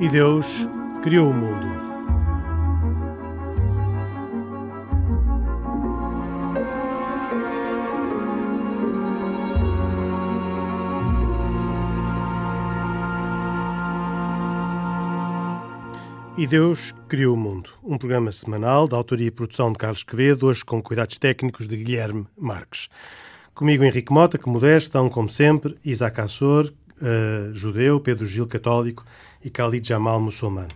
E Deus criou o mundo. E Deus criou o mundo. Um programa semanal da autoria e produção de Carlos Quevedo, hoje com cuidados técnicos de Guilherme Marques. Comigo Henrique Mota, que modesto, estão como sempre Isaac Assor, uh, judeu, Pedro Gil, católico e Khalid Jamal, muçulmano.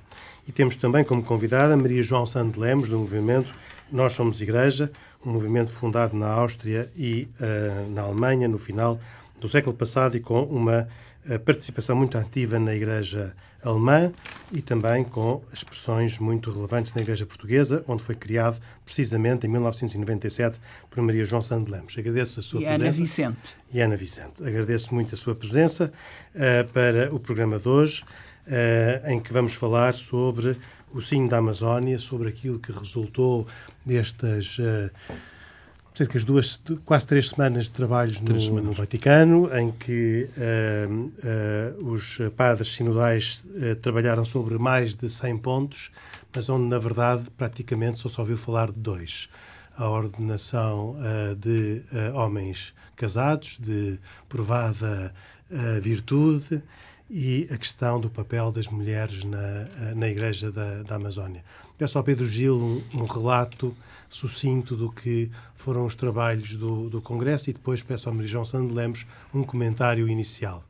E temos também como convidada Maria João Santo Lemos, do movimento Nós Somos Igreja, um movimento fundado na Áustria e uh, na Alemanha no final do século passado e com uma uh, participação muito ativa na Igreja alemã e também com expressões muito relevantes na Igreja Portuguesa, onde foi criado precisamente em 1997 por Maria João Santo Lemos. Agradeço a sua e presença. Ana Vicente. E Ana Vicente. Agradeço muito a sua presença uh, para o programa de hoje, uh, em que vamos falar sobre o sino da Amazónia, sobre aquilo que resultou destas. Uh, cerca de duas, quase três semanas de trabalhos no, semanas. no Vaticano, em que uh, uh, os padres sinodais uh, trabalharam sobre mais de 100 pontos, mas onde, na verdade, praticamente só se ouviu falar de dois. A ordenação de homens casados, de provada virtude, e a questão do papel das mulheres na, na Igreja da, da Amazónia. Peço ao Pedro Gil um, um relato sucinto do que foram os trabalhos do, do Congresso e depois peço ao Marijão Sando Lemos um comentário inicial.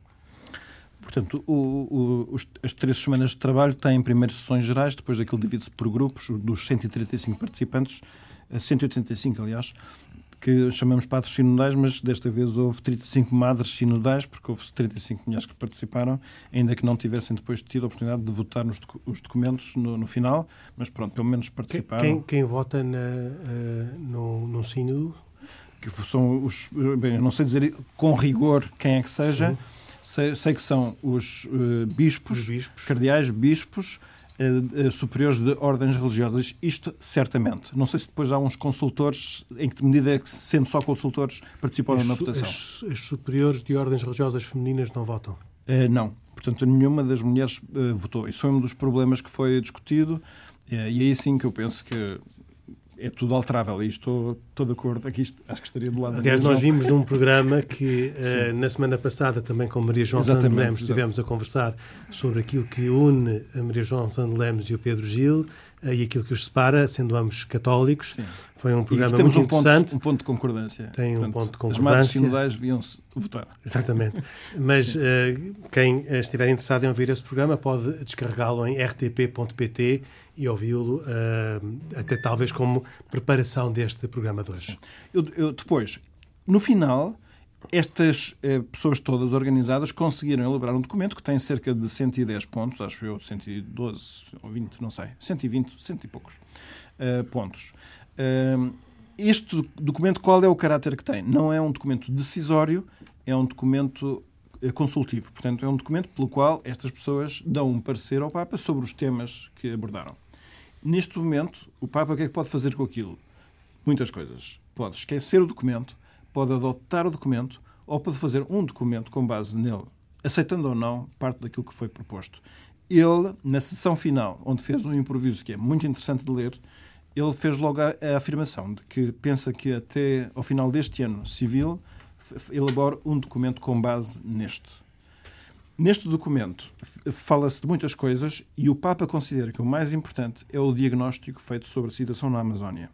Portanto, o, o, os, as três semanas de trabalho têm primeiro sessões gerais, depois daquilo divide-se por grupos, dos 135 participantes, 185 aliás, que chamamos padres sinodais, mas desta vez houve 35 madres sinodais, porque houve 35 mulheres que participaram, ainda que não tivessem depois tido a oportunidade de votar nos os documentos no, no final, mas pronto, pelo menos participaram. Quem, quem vota na, uh, no, no sínodo? Que são os. Bem, não sei dizer com rigor quem é que seja. Sei, sei, que são os uh, bispos, os bispos, cardeais, bispos, superiores de ordens religiosas. Isto certamente. Não sei se depois há uns consultores, em que medida é que, sendo só consultores, participaram as, na votação. As, as, superiores de ordens religiosas femininas não votam? Uh, não. Portanto, nenhuma das mulheres votou. Isso foi um dos problemas que foi discutido. e aí sim que eu penso que é tudo alterável e estou, estou de acordo. Aqui acho que estaria do lado Aliás, nós vimos num programa que uh, na semana passada também com Maria João Santos Lemos estivemos a conversar sobre aquilo que une a Maria João Santos Lemos e o Pedro Gil uh, e aquilo que os separa, sendo ambos católicos. Sim. Foi um programa muito um interessante. Ponto, um ponto de concordância. Tem um Portanto, ponto de concordância. As madres sinodais deviam-se votar. Exatamente. Mas uh, quem estiver interessado em ouvir esse programa pode descarregá-lo em rtp.pt e ouvi-lo uh, até talvez como preparação deste programa de hoje. Eu, eu, depois, no final, estas eh, pessoas todas organizadas conseguiram elaborar um documento que tem cerca de 110 pontos, acho eu, 112 ou 20, não sei, 120, cento e poucos uh, pontos. Uh, este documento, qual é o caráter que tem? Não é um documento decisório, é um documento consultivo. Portanto, é um documento pelo qual estas pessoas dão um parecer ao Papa sobre os temas que abordaram. Neste momento, o Papa o que é que pode fazer com aquilo? Muitas coisas. Pode esquecer o documento, pode adotar o documento ou pode fazer um documento com base nele, aceitando ou não parte daquilo que foi proposto. Ele, na sessão final, onde fez um improviso que é muito interessante de ler, ele fez logo a, a afirmação de que pensa que até ao final deste ano civil elabora um documento com base neste. Neste documento fala-se de muitas coisas e o Papa considera que o mais importante é o diagnóstico feito sobre a situação na Amazónia.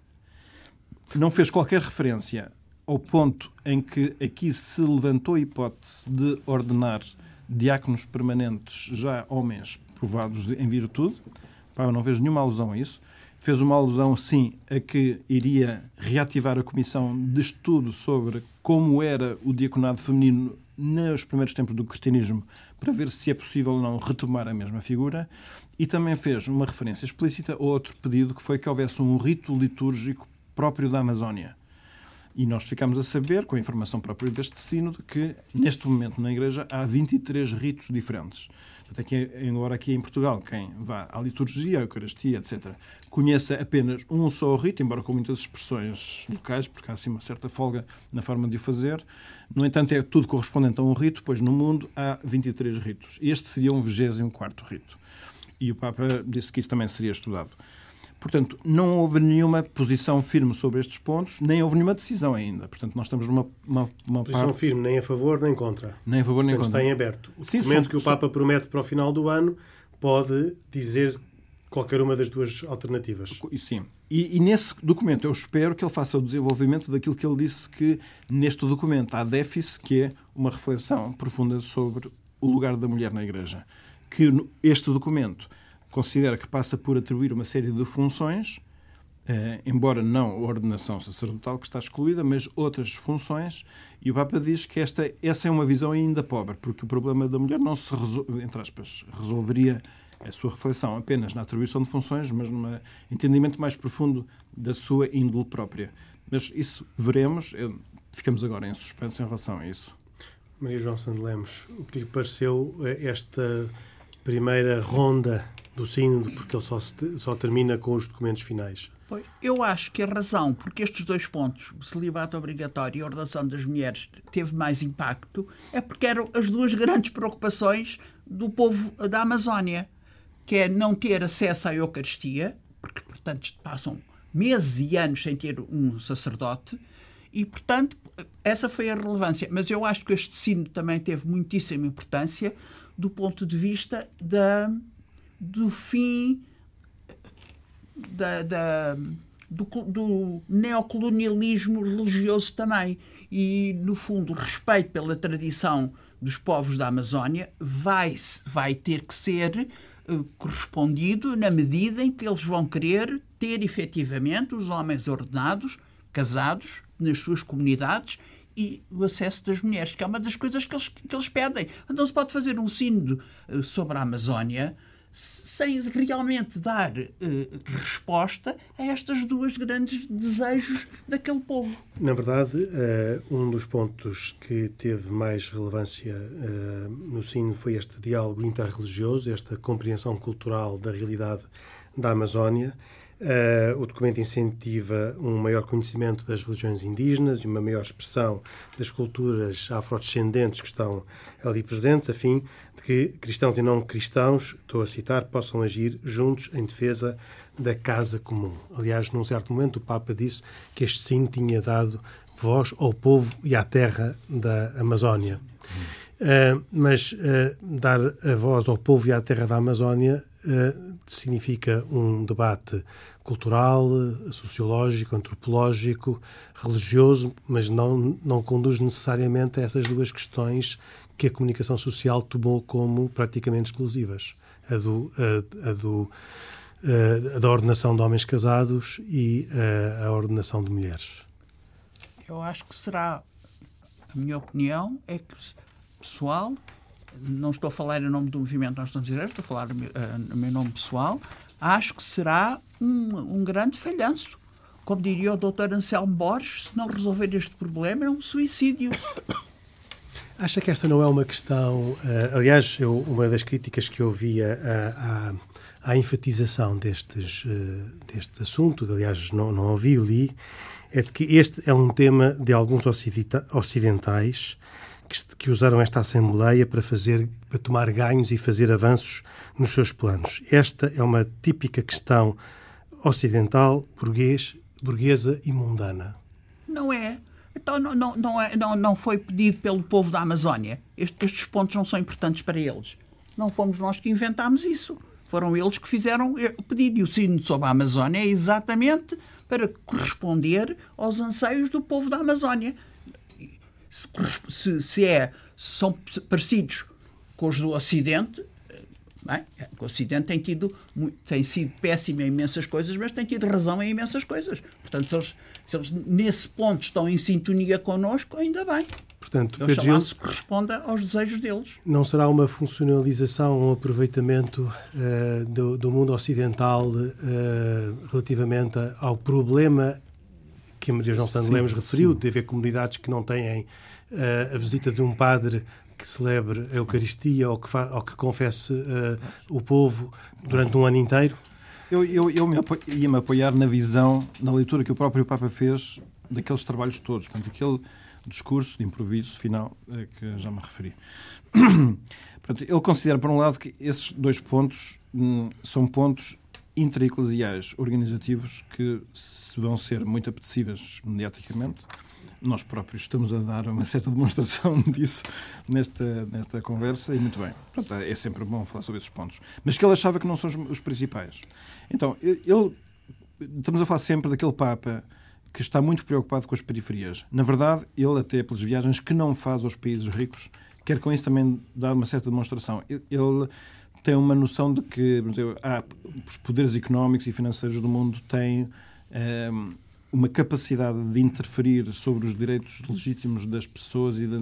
Não fez qualquer referência ao ponto em que aqui se levantou a hipótese de ordenar diáconos permanentes, já homens provados em virtude. O Papa não fez nenhuma alusão a isso. Fez uma alusão, sim, a que iria reativar a comissão de estudo sobre como era o diaconado feminino nos primeiros tempos do cristianismo para ver se é possível ou não retomar a mesma figura e também fez uma referência explícita a outro pedido que foi que houvesse um rito litúrgico próprio da Amazónia. E nós ficamos a saber, com a informação própria deste sínodo, que neste momento na Igreja há 23 ritos diferentes. Até que, embora aqui em Portugal, quem vá à liturgia, à Eucaristia, etc., conheça apenas um só rito, embora com muitas expressões locais, porque há assim uma certa folga na forma de o fazer. No entanto, é tudo correspondente a um rito, pois no mundo há 23 ritos. Este seria um 24 rito. E o Papa disse que isso também seria estudado. Portanto, não houve nenhuma posição firme sobre estes pontos, nem houve nenhuma decisão ainda. Portanto, nós estamos numa uma, uma posição parte... firme, nem a favor nem contra. Nem a favor nem Portanto, contra. está em aberto. O Sim, documento são- que o Papa promete para o final do ano pode dizer qualquer uma das duas alternativas. Sim. E, e nesse documento eu espero que ele faça o desenvolvimento daquilo que ele disse que neste documento há déficit, que é uma reflexão profunda sobre o lugar da mulher na Igreja. Que este documento considera que passa por atribuir uma série de funções, eh, embora não a ordenação sacerdotal, que está excluída, mas outras funções, e o Papa diz que esta, essa é uma visão ainda pobre, porque o problema da mulher não se, resol- entre aspas, resolveria a sua reflexão apenas na atribuição de funções, mas num entendimento mais profundo da sua índole própria. Mas isso veremos, ficamos agora em suspenso em relação a isso. Maria João Santos Lemos, o que lhe pareceu eh, esta primeira ronda do sínodo, porque ele só, se- só termina com os documentos finais? Pois, eu acho que a razão porque estes dois pontos, o celibato obrigatório e a ordenação das mulheres, teve mais impacto, é porque eram as duas grandes preocupações do povo da Amazónia, que é não ter acesso à Eucaristia, porque, portanto, passam meses e anos sem ter um sacerdote, e, portanto, essa foi a relevância. Mas eu acho que este sino também teve muitíssima importância do ponto de vista da, do fim da, da- do, do neocolonialismo religioso também. E, no fundo, o respeito pela tradição dos povos da Amazónia vai, vai ter que ser eh, correspondido na medida em que eles vão querer ter efetivamente os homens ordenados, casados, nas suas comunidades e o acesso das mulheres, que é uma das coisas que eles, que eles pedem. Não se pode fazer um sínodo eh, sobre a Amazónia sem realmente dar eh, resposta a estas duas grandes desejos daquele povo. Na verdade, eh, um dos pontos que teve mais relevância eh, no sino foi este diálogo interreligioso, esta compreensão cultural da realidade da Amazónia. Eh, o documento incentiva um maior conhecimento das religiões indígenas e uma maior expressão das culturas afrodescendentes que estão ali presentes, a fim que cristãos e não cristãos, estou a citar, possam agir juntos em defesa da casa comum. Aliás, num certo momento, o Papa disse que este sino tinha dado voz ao povo e à terra da Amazónia. Uh, mas uh, dar a voz ao povo e à terra da Amazónia uh, significa um debate cultural, sociológico, antropológico, religioso, mas não, não conduz necessariamente a essas duas questões que a comunicação social tomou como praticamente exclusivas. A, do, a, a do, a da ordenação de homens casados e a, a ordenação de mulheres. Eu acho que será, a minha opinião, é que pessoal, não estou a falar em nome do movimento Nós Estamos Direitos, estou a falar no meu nome pessoal, acho que será um, um grande falhanço. Como diria o Dr. Anselmo Borges, se não resolver este problema, é um suicídio. Acha que esta não é uma questão. Uh, aliás, eu, uma das críticas que eu via à, à, à enfatização destes, uh, deste assunto, aliás, não, não ouvi, li, é de que este é um tema de alguns ocidentais que, que usaram esta Assembleia para, fazer, para tomar ganhos e fazer avanços nos seus planos. Esta é uma típica questão ocidental, burguês, burguesa e mundana. Não é. Então não, não, não, é, não, não foi pedido pelo povo da Amazónia. Este, estes pontos não são importantes para eles. Não fomos nós que inventámos isso. Foram eles que fizeram o pedido. E o sino sobre a Amazónia é exatamente para corresponder aos anseios do povo da Amazónia. Se, se, se é, se são parecidos com os do Ocidente, bem, o Ocidente tem, tido, tem sido péssimo em imensas coisas, mas tem tido razão em imensas coisas. Portanto, se eles, se eles nesse ponto estão em sintonia connosco, ainda bem. Portanto, Oxalá Gil, se corresponda aos desejos deles. Não será uma funcionalização, um aproveitamento uh, do, do, mundo ocidental uh, relativamente ao problema que a Maria João Santos Lemos referiu, sim. de haver comunidades que não têm uh, a visita de um padre que celebre a Eucaristia ou que, ou que confesse o povo durante um ano inteiro? Eu, eu, eu me ia-me apoiar na visão, na leitura que o próprio Papa fez daqueles trabalhos todos. Portanto, aquele discurso de improviso final a que já me referi. Portanto, ele considera, por um lado, que esses dois pontos hum, são pontos intraeclesiais organizativos que vão ser muito apetecíveis mediaticamente. Nós próprios estamos a dar uma certa demonstração disso nesta, nesta conversa e muito bem. Portanto, é sempre bom falar sobre esses pontos. Mas que ele achava que não são os, principais. Então, ele, estamos a falar sempre daquele Papa que está muito preocupado com as periferias. Na verdade, ele, até pelas viagens que não faz aos países ricos, quer com isso também dar uma certa demonstração. Ele tem uma noção de que dizer, ah, os poderes económicos e financeiros do mundo têm um, uma capacidade de interferir sobre os direitos legítimos das pessoas e das,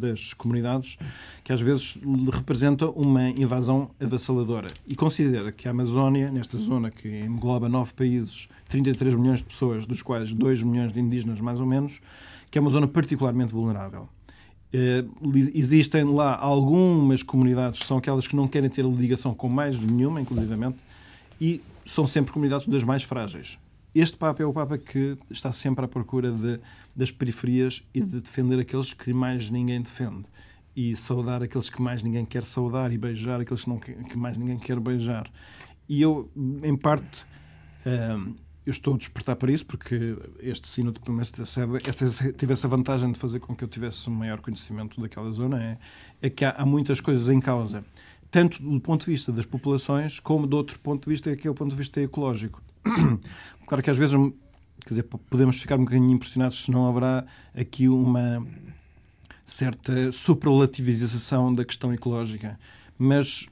das comunidades que às vezes representa uma invasão avassaladora. E considera que a Amazónia, nesta zona que engloba nove países, 33 milhões de pessoas, dos quais 2 milhões de indígenas mais ou menos, que é uma zona particularmente vulnerável. Uh, existem lá algumas comunidades são aquelas que não querem ter ligação com mais nenhuma, inclusivamente, e são sempre comunidades das mais frágeis. Este Papa é o Papa que está sempre à procura de, das periferias e de defender aqueles que mais ninguém defende. E saudar aqueles que mais ninguém quer saudar e beijar aqueles que, não, que mais ninguém quer beijar. E eu, em parte, uh, eu estou a despertar para isso, porque este sino pelo menos tive essa vantagem de fazer com que eu tivesse um maior conhecimento daquela zona, é, é que há, há, muitas coisas em causa, tanto do ponto de vista das populações, como do outro ponto de vista, que é o ponto de vista ecológico. Claro que às vezes, quer dizer, podemos ficar um bocadinho impressionados se não haverá aqui uma certa superlativização da questão ecológica, mas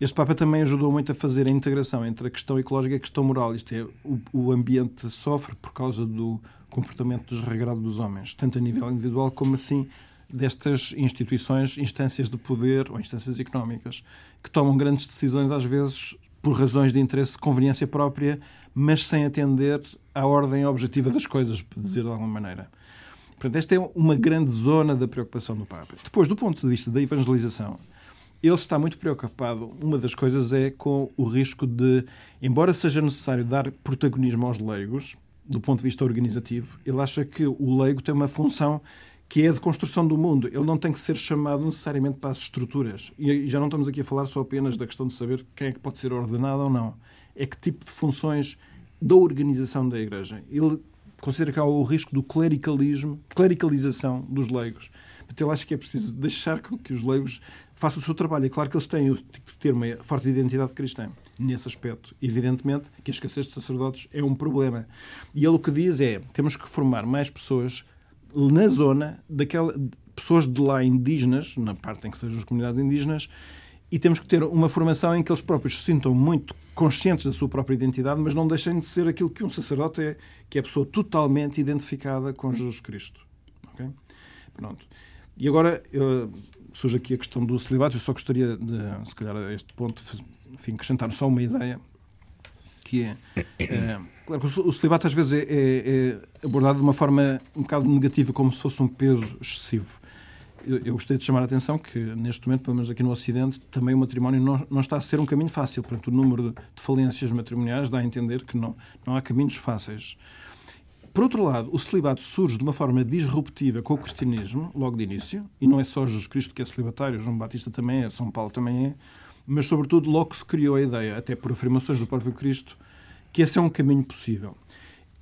este Papa também ajudou muito a fazer a integração entre a questão ecológica e a questão moral. Isto é, o, o ambiente sofre por causa do comportamento desregrado dos homens, tanto a nível individual como assim destas instituições, instâncias de poder ou instâncias económicas, que tomam grandes decisões, às vezes por razões de interesse, conveniência própria, mas sem atender à ordem objetiva das coisas, por dizer de alguma maneira. Portanto, esta é uma grande zona da preocupação do Papa. Depois, do ponto de vista da evangelização, ele está muito preocupado. Uma das coisas é com o risco de, embora seja necessário dar protagonismo aos leigos, do ponto de vista organizativo, ele acha que o leigo tem uma função que é de construção do mundo. Ele não tem que ser chamado necessariamente para as estruturas. E já não estamos aqui a falar só apenas da questão de saber quem é que pode ser ordenado ou não. É que tipo de funções da organização da Igreja. Ele considera que há o risco do clericalismo, clericalização dos leigos. Então, eu acho que é preciso deixar que os leigos façam o seu trabalho. É claro que eles têm que ter uma forte identidade cristã. Nesse aspecto, evidentemente, que a escassez de sacerdotes é um problema. E ele o que diz é: temos que formar mais pessoas na zona, daquela, pessoas de lá indígenas, na parte em que sejam as comunidades indígenas, e temos que ter uma formação em que eles próprios se sintam muito conscientes da sua própria identidade, mas não deixem de ser aquilo que um sacerdote é, que é a pessoa totalmente identificada com Jesus Cristo. Okay? Pronto. E agora surge aqui a questão do celibato. Eu só gostaria de, se calhar, a este ponto, enfim, acrescentar só uma ideia que é, é claro que o celibato às vezes é, é, é, abordado de uma forma um bocado negativa, como se fosse um peso excessivo. Eu, eu gostaria de chamar a atenção que, neste momento, pelo menos aqui no Ocidente, também o matrimónio não, não está a ser um caminho fácil. Portanto, o número de falências matrimoniais dá a entender que não, não há caminhos fáceis. Por outro lado, o celibato surge de uma forma disruptiva com o cristianismo, logo de início, e não é só Jesus Cristo que é celibatário, João Batista também é, São Paulo também é, mas sobretudo logo se criou a ideia, até por afirmações do próprio Cristo, que esse é um caminho possível.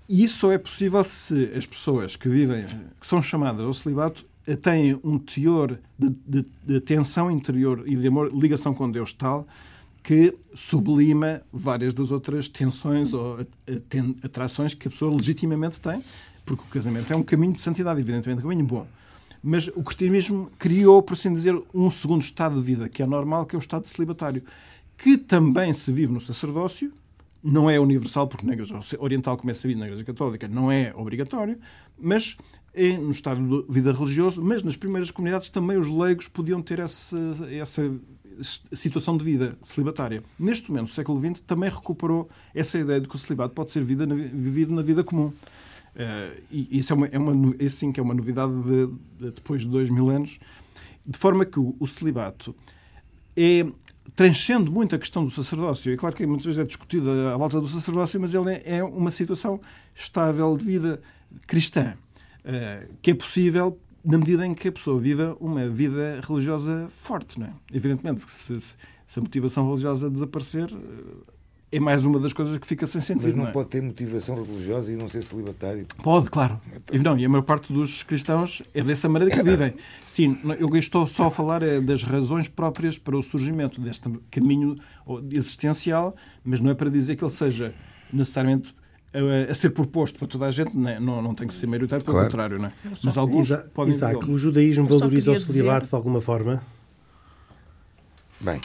E isso só é possível se as pessoas que vivem, que são chamadas ao celibato, têm um teor de, de, de tensão interior e de amor, ligação com Deus tal que sublima várias das outras tensões ou atrações que a pessoa legitimamente tem, porque o casamento é um caminho de santidade, evidentemente, um caminho bom. Mas o cristianismo criou, por assim dizer, um segundo estado de vida, que é normal, que é o estado celibatário, que também se vive no sacerdócio, não é universal, porque na Igreja Oriental, como é sabido na Igreja Católica, não é obrigatório, mas é no estado de vida religioso, mas nas primeiras comunidades também os leigos podiam ter essa, essa situação de vida celibatária. Neste momento, o século XX também recuperou essa ideia de que o celibato pode ser vida, vivido na vida comum. Uh, e isso é uma, é uma, isso sim que é uma novidade de, de, depois de dois mil anos, de forma que o, o celibato é transcende muito a questão do sacerdócio. É claro que muitas vezes é discutida à volta do sacerdócio, mas ele é, é uma situação estável de vida cristã, que é possível na medida em que a pessoa viva uma vida religiosa forte. Não é? Evidentemente que se, se a motivação religiosa desaparecer, é mais uma das coisas que fica sem sentido. Mas não, não é? pode ter motivação religiosa e não ser celibatário. Pode, claro. E, não, e a maior parte dos cristãos é dessa maneira que vivem. Sim, eu estou só a falar é, das razões próprias para o surgimento deste caminho existencial, mas não é para dizer que ele seja necessariamente a, a ser proposto para toda a gente, não, é? não, não tem que ser maioritário, pelo Claro. contrário, não é? Mas alguns Isa- podem Isaac, o judaísmo valoriza o celibato dizer- de alguma forma? Bem,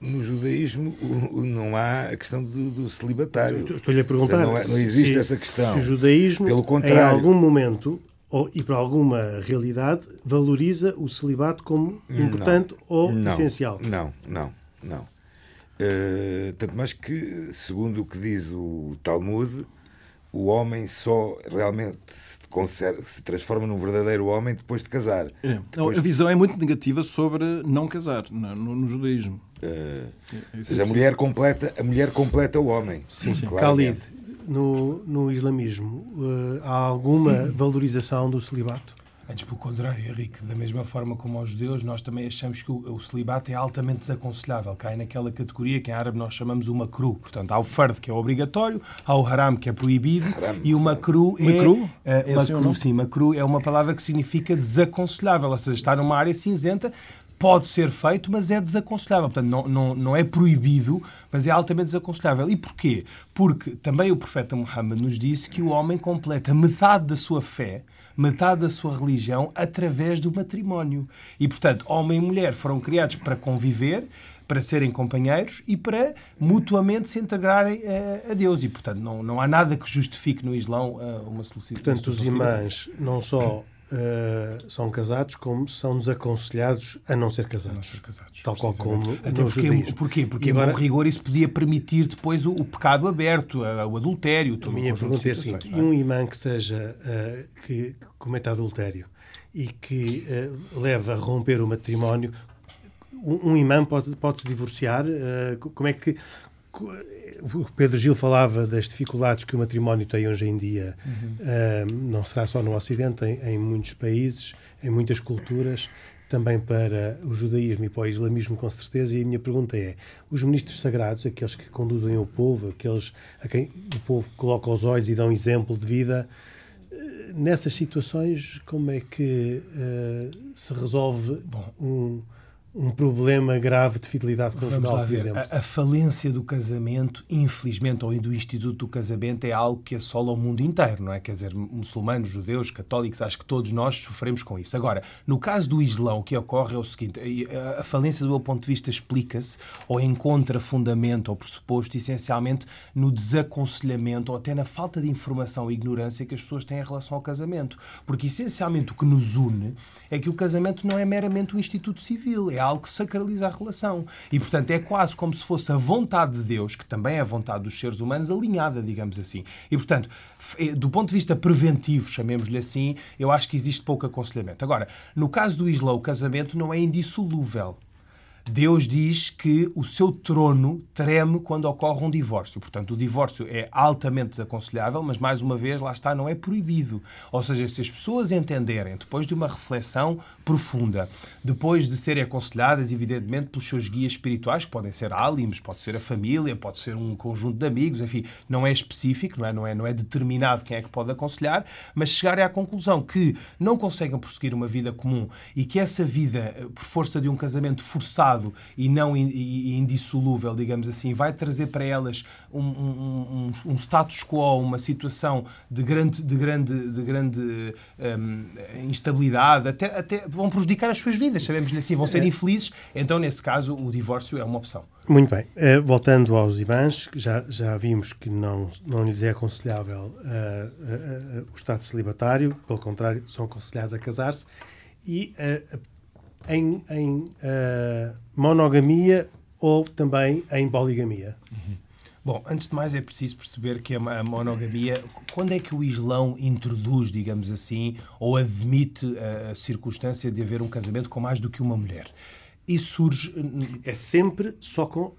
no judaísmo não há a questão do, do celibatário. Estou-lhe a perguntar. Seja, não é- não existe se- essa questão. Se o judaísmo, Pelo em contrário. algum momento ou, e para alguma realidade, valoriza o celibato como importante ou não, essencial. Não, não, não. Eh, tanto mais que, segundo o que diz o Talmud, o homem só realmente se, conser- se transforma num verdadeiro homem depois de casar. É. Não, Depois- a visão é muito negativa sobre não casar no, no- judaísmo. eh, É, ou isso seja, é a mulher completa, a mulher completa o homem. Sim, Khalid, no, no islamismo, eh, há alguma valorização do celibato? Antes, pelo contrário, Henrique, da mesma forma como aos judeus, nós também achamos que o, o celibato é altamente desaconselhável. Cai naquela categoria que em árabe nós chamamos o makru. Portanto, há o fard, que é obrigatório, há o haram, que é proibido, e o makru é... Makruh? eh, É ou makru, não? sim, makru é uma palavra que significa desaconselhável, ou seja, está numa área cinzenta, pode ser feito, mas é desaconselhável. Portanto, não, não, não é proibido, mas é altamente desaconselhável. E porquê? Porque também o profeta Muhammad nos disse que o homem completa metade da sua fé, metade da sua religião, através do matrimónio. E, portanto, homem e mulher foram criados para conviver, para serem companheiros e para mutuamente se integrarem eh, a Deus. E, portanto, não, não há nada que justifique no Islão eh, uma solicitação. Portanto, os imãs não só eh, são casados, como são desaconselhados a não ser casados. Não ser casados, Tal qual como Até no porque, judaísmo. porquê? Porque, E em agora- rigor, isso podia permitir depois o, o pecado aberto, a- o adultério. A todo um minha pergunta é a seguinte: e um imã que seja eh, que cometa adultério e que eh, leva a romper o matrimónio, um, um imã pode, pode se divorciar? Co- como é que. O Pedro Gil falava das dificuldades que o matrimónio tem hoje em dia, Eh, não será só no Ocidente, em, em muitos países, em muitas culturas, também para o judaísmo e para o islamismo, com certeza. E a minha pergunta é: os ministros sagrados, aqueles que conduzem o povo, aqueles a quem o povo coloca os olhos e dão exemplo de vida, eh, nessas situações, como é que eh, se resolve um, um problema grave de fidelidade Vamos conjugal, lá por exemplo? A, a falência do casamento, infelizmente, ou do Instituto do Casamento, é algo que assola o mundo inteiro, não é? Quer dizer, muçulmanos, judeus, católicos, acho que todos nós sofremos com isso. Agora, no caso do Islão, o que ocorre é o seguinte: a- a falência, do meu ponto de vista, explica-se ou encontra fundamento ou pressuposto, essencialmente, no desaconselhamento ou até na falta de informação e ignorância que as pessoas têm em relação ao casamento. Porque, essencialmente, o que nos une é que o casamento não é meramente um instituto civil, é algo que sacraliza a relação. E, portanto, é quase como se fosse a vontade de Deus, que também é a vontade dos seres humanos, alinhada, digamos assim. E, portanto, eh, do ponto de vista preventivo, chamemos-lhe assim, eu acho que existe pouco aconselhamento. Agora, no caso do Islã, o casamento não é indissolúvel. Deus diz que o seu trono treme quando ocorre um divórcio. Portanto, o divórcio é altamente desaconselhável, mas, mais uma vez, lá está, não é proibido. Ou seja, se as pessoas entenderem, depois de uma reflexão profunda, depois de serem aconselhadas, evidentemente, pelos seus guias espirituais, que podem ser álimos, pode ser a família, pode ser um conjunto de amigos, enfim, não é específico, não é, não é, não é determinado quem é que pode aconselhar, mas chegarem à conclusão que não conseguem prosseguir uma vida comum e que essa vida, por força de um casamento forçado e não in- indissolúvel, digamos assim, vai trazer para elas um, um- um- um status quo, uma situação de grande, de grande, de grande hum, instabilidade, até, até vão prejudicar as suas vidas, sabemos-lhe assim, vão ser infelizes, então nesse caso o divórcio é uma opção. Muito bem. Eh, voltando aos imãs, já, já vimos que não, não lhes é aconselhável eh, eh, o estado celibatário, pelo contrário, são aconselhados a casar-se. E em, em monogamia ou também em poligamia? Bom, antes de mais é preciso perceber que a monogamia, quando é que o Islão introduz, digamos assim, ou admite a, a circunstância de haver um casamento com mais do que uma mulher? Isso surge É sempre só com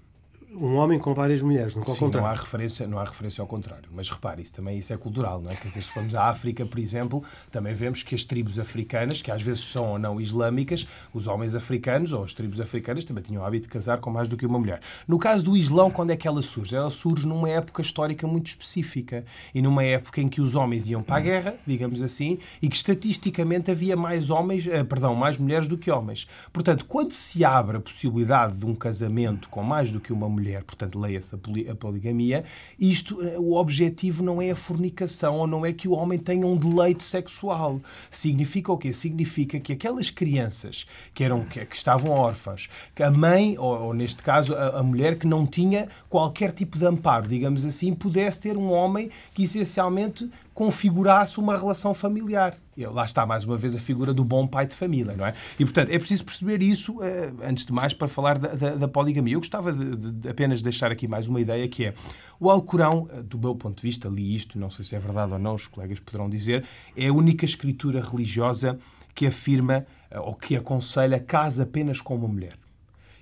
um homem com várias mulheres, nunca ao Sim, contrário. não há, referência, não há referência ao contrário. Mas repare, isso também isso é cultural, não é? Quer dizer, se formos à África, por exemplo, também vemos que as tribos africanas, que às vezes são ou não islâmicas, os homens africanos ou as tribos africanas também tinham o hábito de casar com mais do que uma mulher. No caso do Islão, quando é que ela surge? Ela surge numa época histórica muito específica e numa época em que os homens iam para a guerra, digamos assim, e que estatisticamente havia mais homens, eh, perdão, mais mulheres do que homens. Portanto, quando se abre a possibilidade de um casamento com mais do que uma mulher, portanto, leia-se a poligamia, isto, eh, o objetivo não é a fornicação ou não é que o homem tenha um deleite sexual. Significa o quê? Significa que aquelas crianças que, eram, que, que estavam órfãs, que a mãe, ou, ou neste caso a, a mulher que não tinha qualquer tipo de amparo, digamos assim, pudesse ter um homem que essencialmente configurasse uma relação familiar. E lá está, mais uma vez, a figura do bom pai de família, não é? E, portanto, é preciso perceber isso, eh, antes de mais, para falar da, da- da poligamia. Eu gostava de, de- apenas deixar aqui mais uma ideia, que é o Alcorão, eh, do meu ponto de vista, li isto, não sei se é verdade ou não, os colegas poderão dizer, é a única escritura religiosa que afirma, eh, ou que aconselha, casa apenas com uma mulher.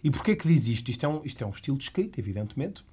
E porquê que diz isto? Isto é um, isto é um estilo de escrita, evidentemente,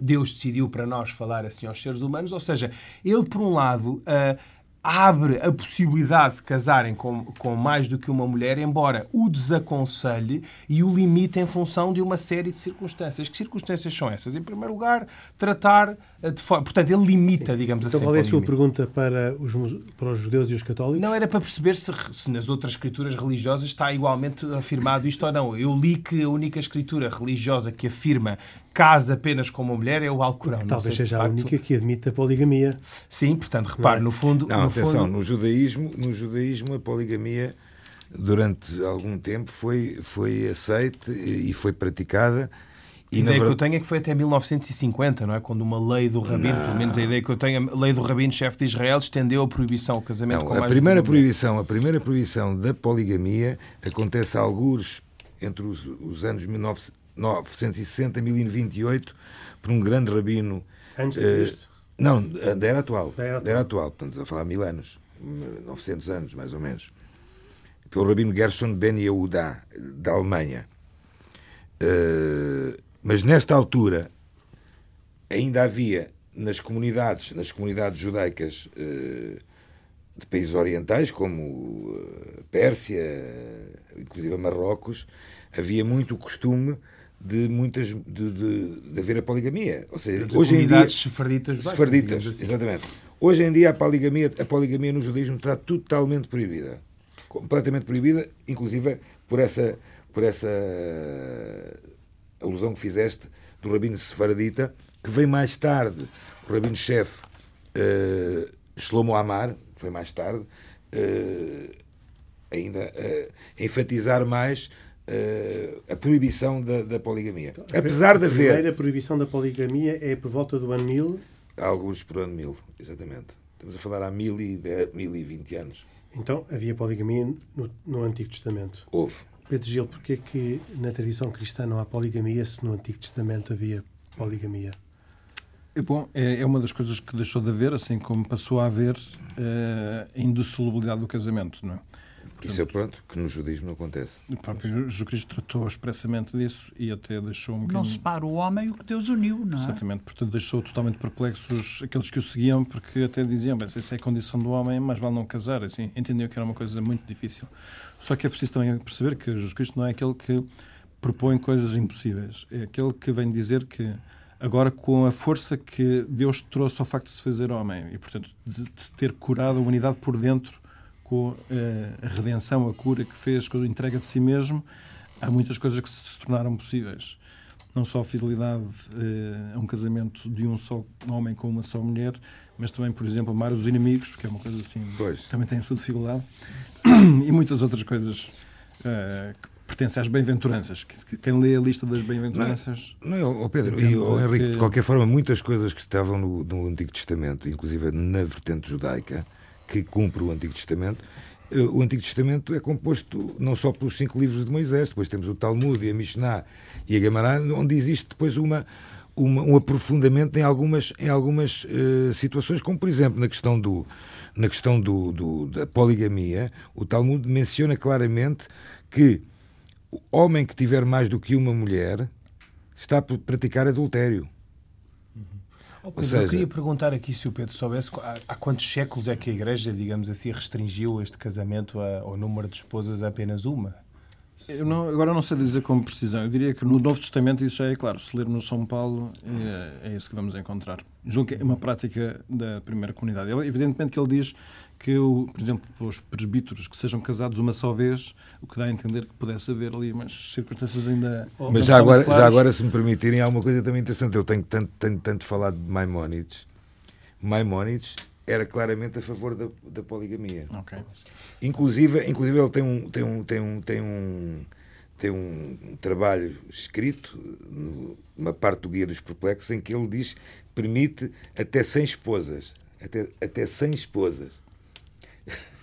Deus decidiu para nós falar assim aos seres humanos, ou seja, ele, por um lado, ah, abre a possibilidade de casarem com, com mais do que uma mulher, embora o desaconselhe e o limite em função de uma série de circunstâncias. Que circunstâncias são essas? Em primeiro lugar, tratar ah, de forma. Portanto, ele limita, digamos Então, assim. qual é a sua pergunta para os, para os judeus e os católicos? Não era para perceber se, se nas outras escrituras religiosas está igualmente afirmado isto ou não. Eu li que a única escritura religiosa que afirma casa apenas com uma mulher é o Alcorão. Talvez seja se a única que admite a poligamia. Sim, portanto, repare, é? no fundo... Não, no atenção, fundo... No, judaísmo, no judaísmo a poligamia durante algum tempo foi, foi aceite e foi praticada. E a ideia verdade... que eu tenho é que foi até 1950, não é? Quando uma lei do Rabino, não. pelo menos a ideia que eu tenho, a lei do Rabino, chefe de Israel, estendeu a proibição ao casamento não, com a mais primeira proibição, A primeira proibição da poligamia acontece a alguns entre os, os anos 960 1028 por um grande rabino. Antes de Cristo? Uh, não, da era atual. Da era atual, da era atual portanto, a falar mil anos, 900 anos mais ou menos. Pelo rabino Gershon Ben Yehuda, da Alemanha. Uh, mas nesta altura ainda havia nas comunidades, nas comunidades judaicas eh, de países orientais, como Pérsia, inclusive Marrocos, havia muito o costume de muitas de, de, de haver a poligamia. Ou seja, De hoje em dia sefarditas sefarditas, assim. exatamente. Hoje em dia a poligamia, a poligamia no judaísmo está totalmente proibida, completamente proibida, inclusive por essa por essa alusão que fizeste do rabino sefaradita, que veio mais tarde, o rabino chefe uh, Shlomo Amar, foi mais tarde, uh, ainda uh, enfatizar mais a proibição da, da poligamia. Então, Apesar de haver. A primeira proibição da poligamia é por volta do ano 1000. Alguns por ano 1000, exatamente. Estamos a falar há 1010, 1020 anos. Então havia poligamia no, no Antigo Testamento. Houve. Pedro Gil, porquê que na tradição cristã não há poligamia se no Antigo Testamento havia poligamia? Bom, é, é uma das coisas que deixou de haver, assim como passou a haver uh, a indissolubilidade do casamento, não é? Isso é pronto, que no judaísmo não acontece. O próprio Jesus Cristo tratou expressamente disso e até deixou um Não bocadinho... separa o homem o que Deus uniu, não é? Exatamente, portanto deixou totalmente perplexos aqueles que o seguiam, porque até diziam, bem, se essa é a condição do homem, mais vale não casar, assim, entendiam que era uma coisa muito difícil. Só que é preciso também perceber que Jesus Cristo não é aquele que propõe coisas impossíveis, é aquele que vem dizer que agora com a força que Deus trouxe ao facto de se fazer homem e, portanto, de, de se ter curado a humanidade por dentro uh, a redenção, a cura que fez, com a entrega de si mesmo, há muitas coisas que se tornaram possíveis. Não só a fidelidade uh, a um casamento de um só homem com uma só mulher, mas também, por exemplo, amar os inimigos, que é uma coisa assim, pois. também tem a sua dificuldade, e muitas outras coisas uh, que pertencem às bem-aventuranças. Quem lê a lista das bem-aventuranças. Não, não, oh Pedro e oh Henrique, que... de qualquer forma, muitas coisas que estavam no, no Antigo Testamento, inclusive na vertente judaica, que cumpre o Antigo Testamento. eh, O Antigo Testamento é composto não só pelos cinco livros de Moisés, depois temos o Talmud e a Mishnah e a Gemara, onde existe depois uma, uma, um aprofundamento em algumas, em algumas uh, situações, como por exemplo na questão, do, na questão do, do, da poligamia, o Talmud menciona claramente que o homem que tiver mais do que uma mulher está a praticar adultério. Oh, Pedro, seja... Eu queria perguntar aqui se o Pedro soubesse há, quantos séculos é que a Igreja, digamos assim, restringiu este casamento ao número de esposas a apenas uma? Eu não, agora não sei dizer com precisão. Eu diria que no Novo Testamento isso já é claro. Se lermos São Paulo, é, é isso que vamos encontrar. Julgo que é uma prática da primeira comunidade. Ele, evidentemente que ele diz que, o, por exemplo, os presbíteros que sejam casados uma só vez, o que dá a entender que pudesse haver ali umas circunstâncias ainda. Mas já agora, já agora, se me permitirem, há uma coisa também interessante. Eu tenho tanto, tenho tanto falado de Maimónides. Maimónides era claramente a favor da, da poligamia. Okay. Inclusive, inclusive ele tem um, tem um, tem um, tem um, tem um trabalho escrito numa parte do Guia dos Perplexos em que ele diz que permite até 100 esposas. Até, até 100 esposas.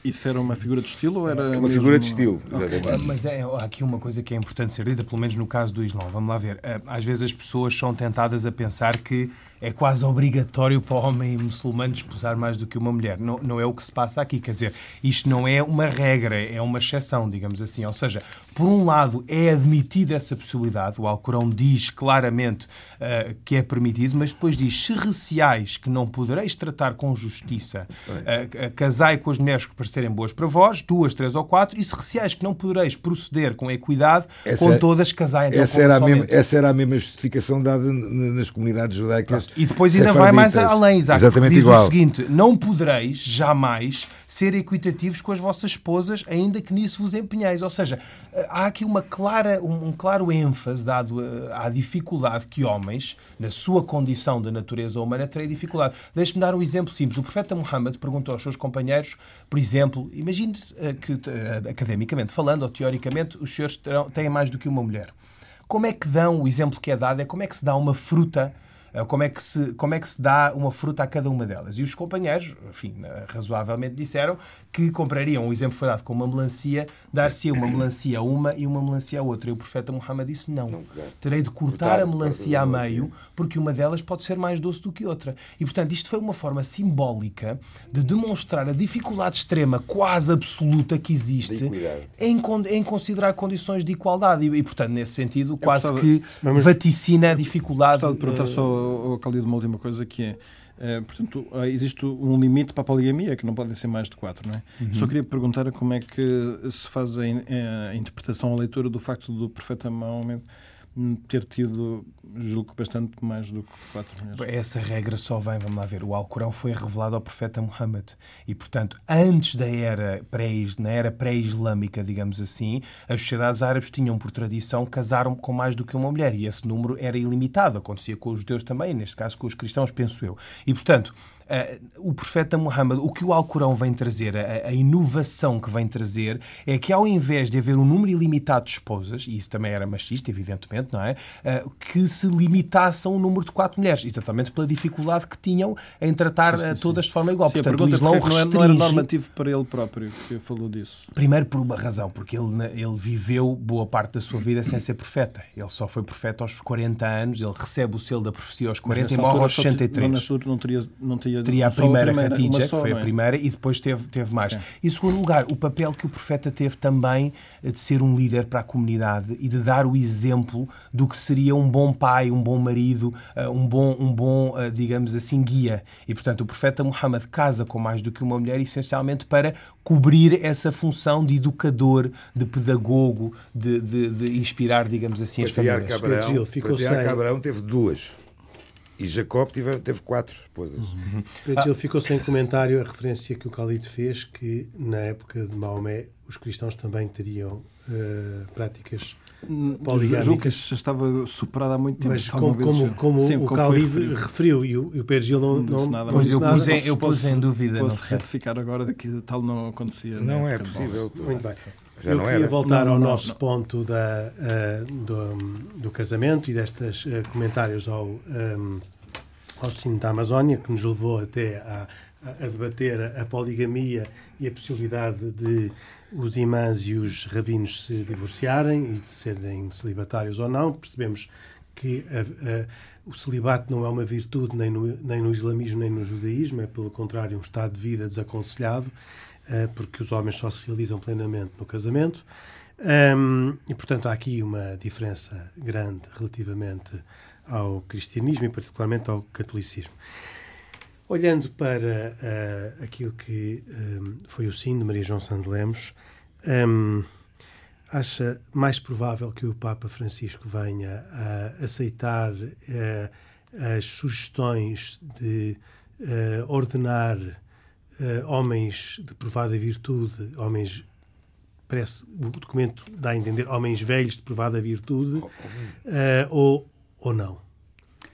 Isso era uma figura de estilo ou era. Uma mesmo... figura de estilo, okay. Mas é, há aqui uma coisa que é importante ser dita, pelo menos no caso do Islão. Vamos lá ver. Eh, às vezes as pessoas são tentadas a pensar que é quase obrigatório para o homem muçulmano desposar mais do que uma mulher. Não, não é o que se passa aqui. Quer dizer, isto não é uma regra, é uma exceção, digamos assim. Ou seja, por um lado, é admitida essa possibilidade, o Alcorão diz claramente uh, que é permitido, mas depois diz: se receais que não podereis tratar com justiça, uh, casai com as mulheres que parecerem boas para vós, duas, três ou quatro, e se receais que não podereis proceder com equidade, essa, com todas casai então essa, era a mesma, essa era a mesma justificação dada nas comunidades judaicas. E depois ainda vai mais além, Isaac, Exatamente diz igual. o seguinte: não podereis jamais ser equitativos com as vossas esposas, ainda que nisso vos empenheis. Ou seja, há aqui uma clara, um, um claro ênfase dado eh, à dificuldade que homens, na sua condição de natureza humana, terem dificuldade. Deixe-me dar um exemplo simples. O profeta Muhammad perguntou aos seus companheiros, por exemplo, imagine-se eh, que, eh, academicamente falando, ou teoricamente, os senhores terão, têm mais do que uma mulher. Como é que dão, o exemplo que é dado é como é que se dá uma fruta como é, que se, como é que se dá uma fruta a cada uma delas. E os companheiros, enfim, eh, razoavelmente disseram que comprariam, o exemplo foi dado com uma melancia, dar-se uma melancia a uma e uma melancia a outra. E o profeta Muhammad disse: não, não terei de cortar a melancia a meio, porque uma delas pode ser mais doce do que outra. E, portanto, isto foi uma forma simbólica de demonstrar a dificuldade extrema, quase absoluta, que existe em, em, considerar condições de igualdade. E, e portanto, nesse sentido, quase que vaticina a dificuldade. Gostava de perguntar só ao Calil uma última coisa que é. Uh, portanto, existe um limite para a poligamia, que não podem ser mais de quatro, não é? Uhum. Só queria perguntar como é que se faz a, a interpretação, a leitura do facto do profeta Mahomet ter tido, julgo, bastante mais do que quatro meses. Essa regra só vem, vamos lá ver, o Alcorão foi revelado ao profeta Muhammad e, portanto, antes da era pré na era pré-islâmica, digamos assim, as sociedades árabes tinham por tradição casaram com mais do que uma mulher e esse número era ilimitado, acontecia com os judeus também, neste caso com os cristãos, penso eu. E, portanto, Uh, o profeta Muhammad, o que o Alcorão vem trazer, a, a, inovação que vem trazer, é que ao invés de haver um número ilimitado de esposas, e isso também era machista, evidentemente, não é? Uh, que se limitassem o número de quatro mulheres, exatamente pela dificuldade que tinham em tratar sim, sim, sim. todas de forma igual. Sim, Portanto, o Islão restringe... não, era, normativo para ele próprio que falou disso. Primeiro por uma razão, porque ele, ele viveu boa parte da sua vida sem ser profeta. Ele só foi profeta aos 40 anos, ele recebe o selo da profecia aos 40 e morre aos 63. Não, não teria, não teria teria a primeira, a que foi a é? primeira, e depois teve, teve mais. É. Em segundo lugar, o papel que o profeta teve também eh, de ser um líder para a comunidade e de dar o exemplo do que seria um bom pai, um bom marido, eh, um bom, um bom eh, digamos assim, guia. E, portanto, o profeta Muhammad casa com mais do que uma mulher, essencialmente para cobrir essa função de educador, de pedagogo, de, de, de inspirar, digamos assim, as famílias. Abraão, o Patriarca Abraão teve duas. E Jacob teve, teve quatro esposas. Uhum. Ah. Ele ficou sem comentário a referência que o Khalid fez, que na época de Maomé os cristãos também teriam uh, práticas poligâmicas. Julgo que estava superado há muito tempo. Mas como, como, como Sim, o Khalid referiu e o, e o Pedro Gil não, não, nada, pois eu, pus em, eu pus em dúvida. Posso retificar agora de que tal não acontecia. Não né? é possível. Muito bem. Já eu queria era. voltar não, ao não, nosso não. ponto da, uh, do, do, casamento e destes uh, comentários ao, um, ao sino da Amazónia, que nos levou até a, a debater a, a poligamia e a possibilidade de os imãs e os rabinos se divorciarem e de serem celibatários ou não. Percebemos que a, a, o celibato não é uma virtude nem no, nem no islamismo nem no judaísmo, é pelo contrário um estado de vida desaconselhado, uh, porque os homens só se realizam plenamente no casamento. Um, e, portanto, há aqui uma diferença grande relativamente ao cristianismo e, particularmente, ao catolicismo. Olhando para uh, aquilo que um, foi o sim de Maria João Santos Lemos, um, acha mais provável que o Papa Francisco venha a aceitar uh, as sugestões de uh, ordenar homens de provada virtude, homens parece o documento dá a entender homens velhos de provada virtude ou, ou não?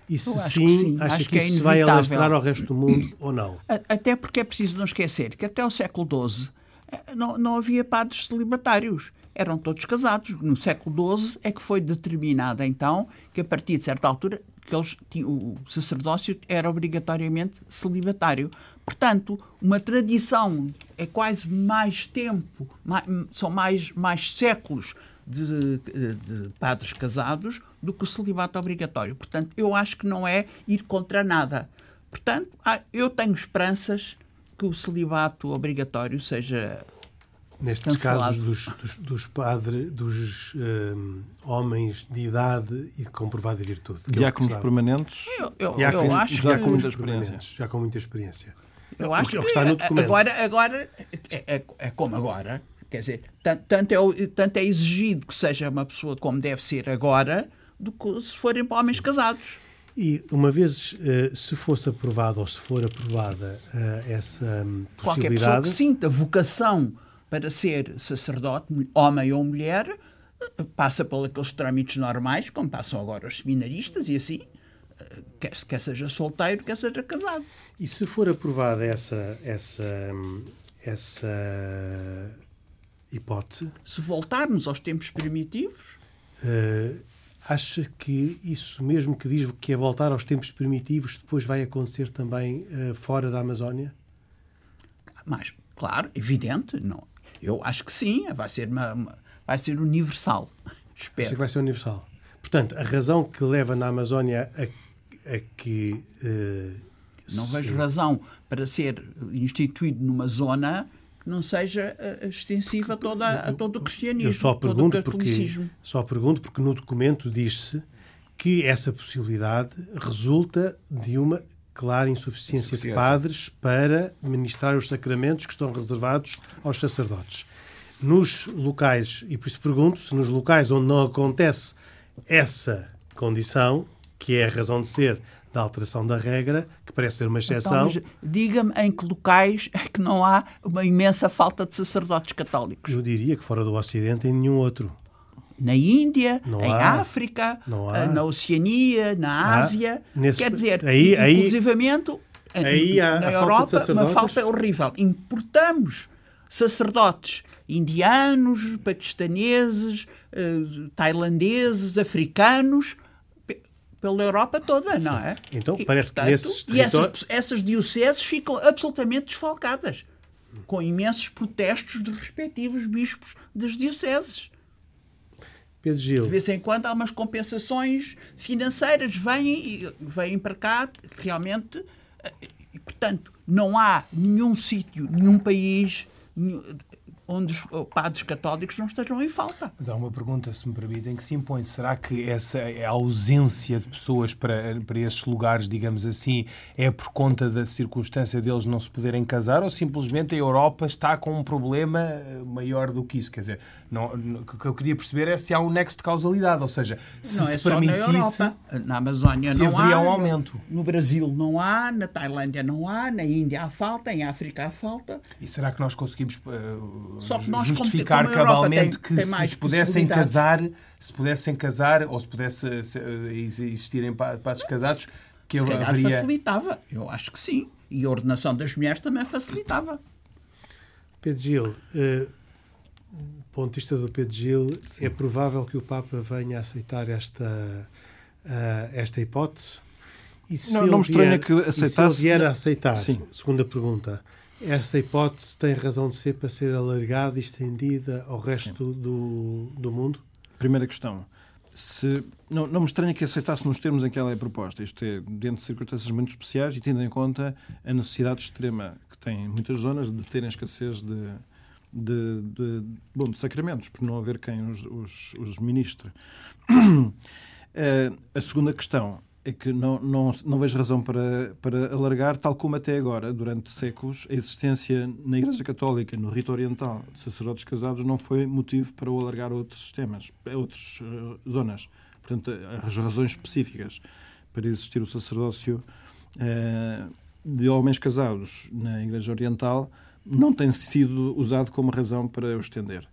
E se sim, sim, acha que, que isso é vai alastrar ao resto do mundo ou não? Até porque é preciso não esquecer que até o século XII eh, não, não havia padres celibatários. Eram todos casados. No século XII é que foi determinado, então, que a partir de certa altura que eles, o sacerdócio era obrigatoriamente celibatário. Portanto, uma tradição é quase mais tempo, mais, são mais, mais séculos de, de, padres casados do que o celibato obrigatório. Portanto, eu acho que não é ir contra nada. Portanto, eu tenho esperanças que o celibato obrigatório seja Nestes cancelado. casos dos, dos, dos padres, dos um, homens de idade e com provada virtude. Diáconos permanentes? Eu, eu, diáconos, eu acho já com muita experiência. Já com muita experiência. Eu acho que, que está no documento. agora, agora é, é, é como agora. Quer dizer, tanto, é, tanto é exigido que seja uma pessoa como deve ser agora, do que se forem homens casados. E uma vez, uh, se fosse aprovada ou se for aprovada uh, essa possibilidade... Qualquer pessoa que sinta vocação para ser sacerdote, homem ou mulher, passa por aqueles trâmites normais, como passam agora os seminaristas e assim, quer, quer seja solteiro, quer seja casado. E se for aprovada essa, essa, essa hipótese... Se voltarmos aos tempos primitivos... Uh, acha que isso mesmo que diz que é voltar aos tempos primitivos depois vai acontecer também uh, fora da Amazónia? Mas, claro, evidente, não, eu acho que sim, vai ser, uma, uma vai ser universal. Espero. Acho que vai ser universal. Portanto, a razão que leva na Amazónia a, a que. Uh, não se... vejo razão para ser instituído numa zona não seja uh, extensiva a, toda, a todo o cristianismo. Eu só pergunto, porque, só pergunto porque no documento diz-se que essa possibilidade resulta de uma clara insuficiência, insuficiência de padres para ministrar os sacramentos que estão reservados aos sacerdotes. Nos locais, e por isso pergunto, se nos locais onde não acontece essa condição, que é a razão de ser da alteração da regra, que parece ser uma então, exceção. Então, Diga-me em que locais é que não há uma imensa falta de sacerdotes católicos. Eu diria que fora do Ocidente em nenhum outro na Índia, não em há. África, na Oceania, na Ásia. Nesse... Quer dizer, aí, inclusivamente aí há, na Europa, uma falta horrível. Importamos sacerdotes indianos, paquistaneses, uh, tailandeses, africanos pela Europa toda, não é? Então, parece e, portanto, que nesses territórios... E essas, essas dioceses ficam absolutamente desfalcadas, com imensos protestos dos respectivos bispos das dioceses. Pedro Gil. De vez em quando há umas compensações financeiras, vêm, vêm para cá, realmente. E, portanto, não há nenhum sítio, nenhum país, onde os padres católicos não estejam em falta. Mas há uma pergunta, se me permitem, que se impõe. Será que essa ausência de pessoas para, para esses lugares, digamos assim, é por conta da circunstância deles não se poderem casar ou simplesmente a Europa está com um problema maior do que isso? Quer dizer, não, não, o que eu queria perceber é se há um nexo de causalidade, ou seja, se não é se permitisse... na Europa, na Amazónia se não haveria há, um aumento. No Brasil não há, na Tailândia não há, na Índia há falta, em África há falta. E será que nós conseguimos... Uh, só que nós, justificar como, como cabalmente tem, que tem se pudessem casar, se pudessem casar ou se pudesse existirem padres casados, que se haveria... facilitava. Eu acho que sim. E a ordenação das mulheres também facilitava. Pedro Gil, uh, ponto de vista do Pedro Gil, sim. é provável que o Papa venha a aceitar esta, uh, esta hipótese? E se não, não me estranha que aceitasse. se ele vier a aceitar, sim. segunda pergunta, essa hipótese tem razão de ser para ser alargada e estendida ao resto do, do mundo? Primeira questão. Se, não, não me estranha que aceitasse nos termos em que ela é proposta, isto é, dentro de circunstâncias muito especiais e tendo em conta a necessidade extrema que têm muitas zonas de terem escassez de, de, de, bom, de sacramentos, por não haver quem os, os, os ministre. a segunda questão é que não, não, não vejo razão para, para alargar, tal como até agora, durante séculos, a existência na Igreja Católica, no rito oriental, de sacerdotes casados, não foi motivo para o alargar a outros sistemas, a outras uh, zonas. Portanto, as razões específicas para existir o sacerdócio uh, de homens casados na Igreja Oriental não tem sido usado como razão para o estender.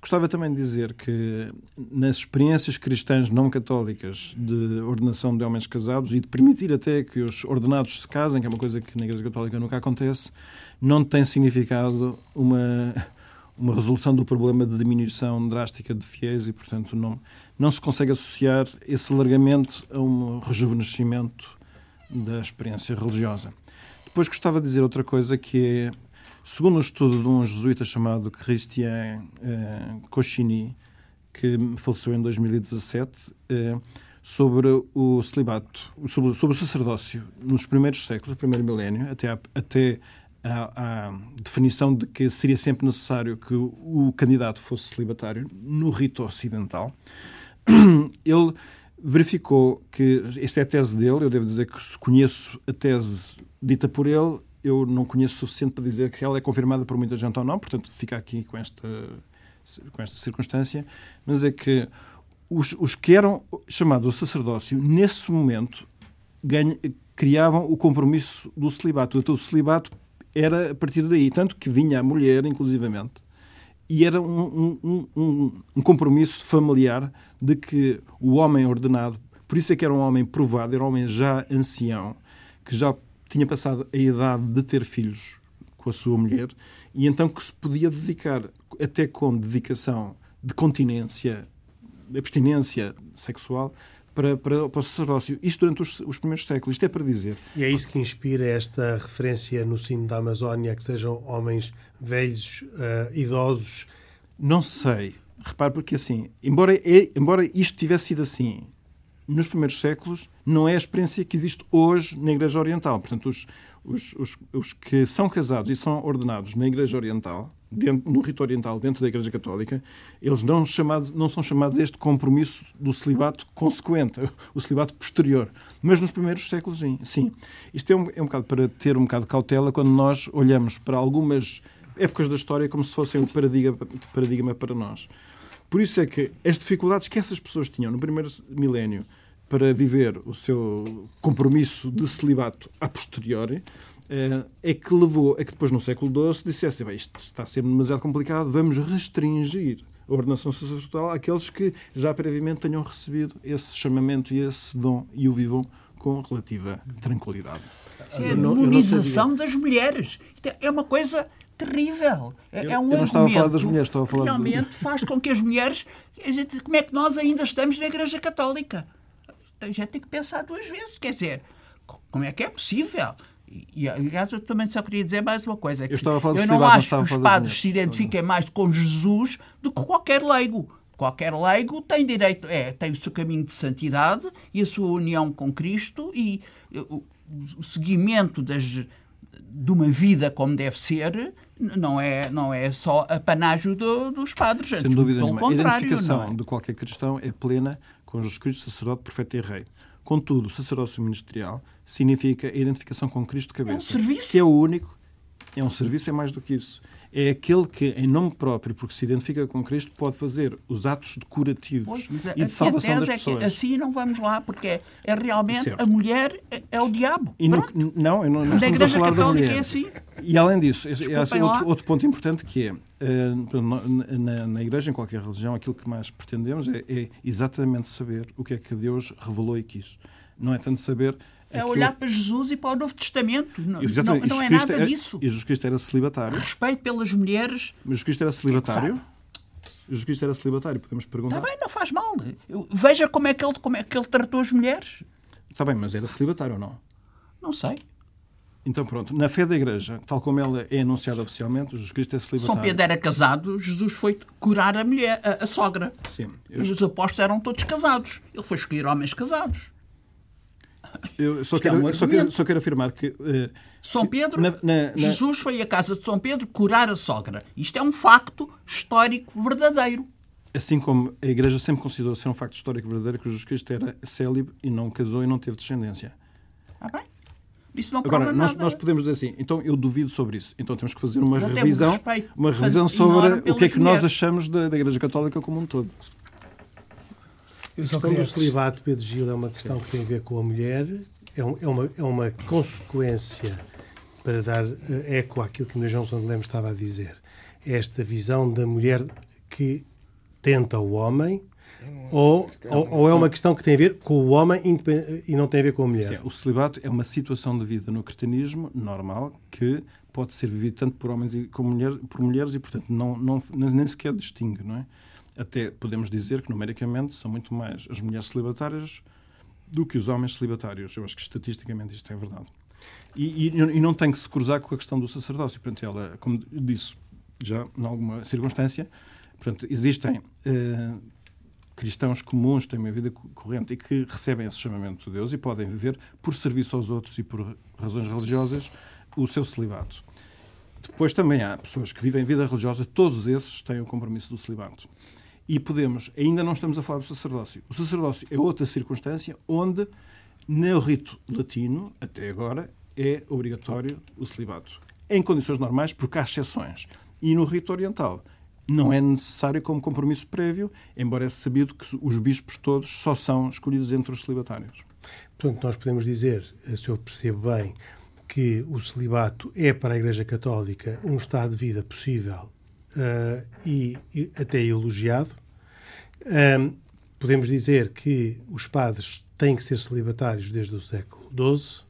Gostava também de dizer que nas experiências cristãs não católicas de ordenação de homens casados e de permitir até que os ordenados se casem, que é uma coisa que na Igreja Católica nunca acontece, não tem significado uma, uma resolução do problema de diminuição drástica de fiéis e, portanto, não, não se consegue associar esse alargamento a um rejuvenescimento da experiência religiosa. Depois gostava de dizer outra coisa que é Segundo um estudo de um jesuíta chamado Christian eh, Cochini, que faleceu em 2017, eh, sobre o celibato, sobre, sobre, o sacerdócio nos primeiros séculos, primeiro milénio, até, a, até a, a, definição de que seria sempre necessário que o candidato fosse celibatário no rito ocidental, ele verificou que, esta é a tese dele, eu devo dizer que conheço a tese dita por ele, eu não conheço o suficiente para dizer que ela é confirmada por muita gente ou não, portanto, fica aqui com esta, com esta circunstância, mas é que os, os que eram chamados ao sacerdócio, nesse momento, ganha, criavam o compromisso do celibato. Então, o celibato era a partir daí, tanto que vinha a mulher, inclusivamente, e era um, um, um, um compromisso familiar de que o homem ordenado, por isso é que era um homem provado, era um homem já ancião, que já tinha passado a idade de ter filhos com a sua mulher e então que se podia dedicar, até com dedicação de continência, abstinência sexual, para, para, para o sacerdócio. Isto durante os, os, primeiros séculos. Isto é para dizer. E é isso que inspira esta referência no sino da Amazónia, que sejam homens velhos, uh, idosos? Não sei. Repare, porque assim, embora, é, embora isto tivesse sido assim nos primeiros séculos, não é a experiência que existe hoje na Igreja Oriental. Portanto, os, os, os, os que são casados e são ordenados na Igreja Oriental, dentro, no rito oriental, dentro da Igreja Católica, eles não, chamados, não são chamados a este compromisso do celibato consequente, o celibato posterior. Mas nos primeiros séculos, sim. Isto é um, é um bocado para ter um bocado de cautela quando nós olhamos para algumas épocas da história como se fossem o paradigma, paradigma para nós. Por isso é que as dificuldades que essas pessoas tinham no primeiro milénio para viver o seu compromisso de celibato a posteriori, eh, é que levou a que depois, no século XII, dissesse isto está a ser demasiado complicado, vamos restringir a ordenação sacerdotal àqueles que já previamente tenham recebido esse chamamento e esse dom e o vivam com relativa tranquilidade. É a demonização das mulheres. É, é uma coisa terrível. É, eu, é um eu não estava a falar das mulheres, estava a falar realmente de... faz com que as mulheres. Como é que nós ainda estamos na Igreja Católica? A gente tem que pensar duas vezes. Quer dizer, como é que é possível? E, aliás, eu também só queria dizer mais uma coisa. eu, estava a falar eu não acho que os padres se identifiquem mais com Jesus do que qualquer leigo. Qualquer leigo tem direito, é, tem o seu caminho de santidade e a sua união com Cristo e o, o seguimento das, de uma vida como deve ser não é, não é só apanágio do, dos padres. Sem dúvida nenhuma. A identificação é? de qualquer cristão é plena com Jesus Cristo, sacerdote, profeta e rei. Contudo, o sacerdócio ministerial significa a identificação com Cristo cabeça. É um serviço. Que é o único. É um serviço, é mais do que isso. É aquele que, em nome próprio, porque se identifica com Cristo, pode fazer os atos decorativos pois, e de salvação das pessoas. É que assim não vamos lá, porque é, é realmente certo. a mulher é, é, o diabo. No, não, eu não, não estamos a falar da mulher. É assim. E além disso, é assim, outro, outro, ponto importante que é, eh, na, na, Igreja, em qualquer religião, aquilo que mais pretendemos é, é, exatamente saber o que é que Deus revelou e quis. Não é tanto saber... É olhar para Jesus e para o Novo Testamento. Não, não, não é nada era, disso. E Jesus Cristo era celibatário. Respeito pelas mulheres. Mas Jesus Cristo era celibatário? Jesus Cristo era celibatário, podemos perguntar. Está bem, não faz mal. Veja como é que ele, como é que ele tratou as mulheres. Está bem, mas era celibatário ou não? Não sei. Então, pronto, na fé da Igreja, tal como ela é anunciada oficialmente, Jesus Cristo é celibatário. São Pedro era casado, Jesus foi curar a mulher, a, a sogra. Sim. Eu... Os apóstolos eram todos casados. Ele foi escolher homens casados. Eu só Isto é quero, um só, quero, só quero afirmar que. eh, São Pedro, Na- na- na- Jesus foi à casa de São Pedro curar a sogra. Isto é um facto histórico verdadeiro. Assim como a Igreja sempre considerou ser um facto histórico verdadeiro que Jesus Cristo era célibe e não casou e não teve descendência. Está bem? Isso não Agora, nós, nós podemos dizer assim, então eu duvido sobre isso. Então temos que fazer uma revisão, uma revisão sobre o que é que nós mulheres. achamos da, da Igreja Católica como um todo. Eu A só questão queria do celibato, Pedro Gil, é uma questão que tem a ver com a mulher, é, um- é uma, é uma consequência para dar eh, eco àquilo que o João Santo Lemos estava a dizer. Esta visão da mulher que tenta o homem, ou, ou, ou é uma questão que tem a ver com o homem e não tem a ver com a mulher? Sim, o celibato é uma situação de vida no cristianismo normal que pode ser vivido tanto por homens e como mulher, por mulheres e, portanto, não, não, nem nem sequer distingue, não é? Até podemos dizer que, numericamente, são muito mais as mulheres celibatárias do que os homens celibatários. Eu acho que, estatisticamente, isto é verdade. E, e, e não tem que se cruzar com a questão do sacerdócio. Portanto, ela, como disse já em alguma circunstância, portanto, existem eh, cristãos comuns que têm uma vida co- corrente e que recebem esse chamamento de Deus e podem viver por serviço aos outros e por razões religiosas o seu celibato. Depois também há pessoas que vivem vida religiosa, todos esses têm o compromisso do celibato. E podemos, ainda não estamos a falar do sacerdócio. O sacerdócio é outra circunstância onde, no rito latino, até agora, é obrigatório o celibato. Em condições normais, porque há exceções. E no rito oriental, não é necessário como compromisso prévio, embora é sabido que os bispos todos só são escolhidos entre os celibatários. Portanto, nós podemos dizer, eh, se eu percebo bem, que o celibato é para a Igreja Católica um estado de vida possível eh, e, e até elogiado. Ahm, podemos dizer que os padres têm que ser celibatários desde o século XII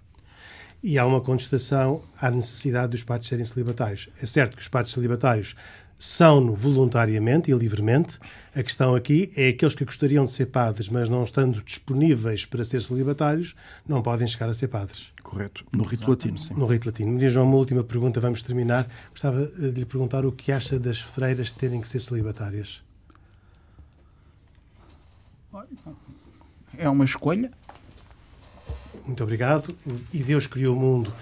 e há uma contestação à necessidade dos padres serem celibatários. É certo que os padres celibatários são-no voluntariamente e livremente. A questão aqui é aqueles que gostariam de ser padres, mas não estando disponíveis para ser celibatários, não podem chegar a ser padres. Correto. No rito latino, sim. No rito latino. Maria João, uma última pergunta, vamos terminar. Gostava eh, de lhe perguntar o que acha das freiras terem que ser celibatárias. É uma escolha. Muito obrigado. E Deus criou o mundo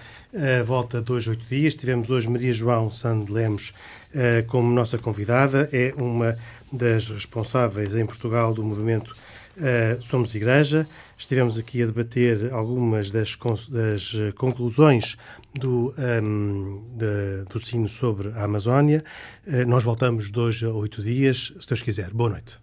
volta de dois, oito dias. Tivemos hoje Maria João Sande Lemos eh, como nossa convidada. É uma das responsáveis em Portugal do movimento eh, Somos Igreja. Estivemos aqui a debater algumas das, das, eh, conclusões do, ehm, da- do sino sobre a Amazónia. Nós voltamos de hoje a oito dias, se Deus quiser. Boa noite.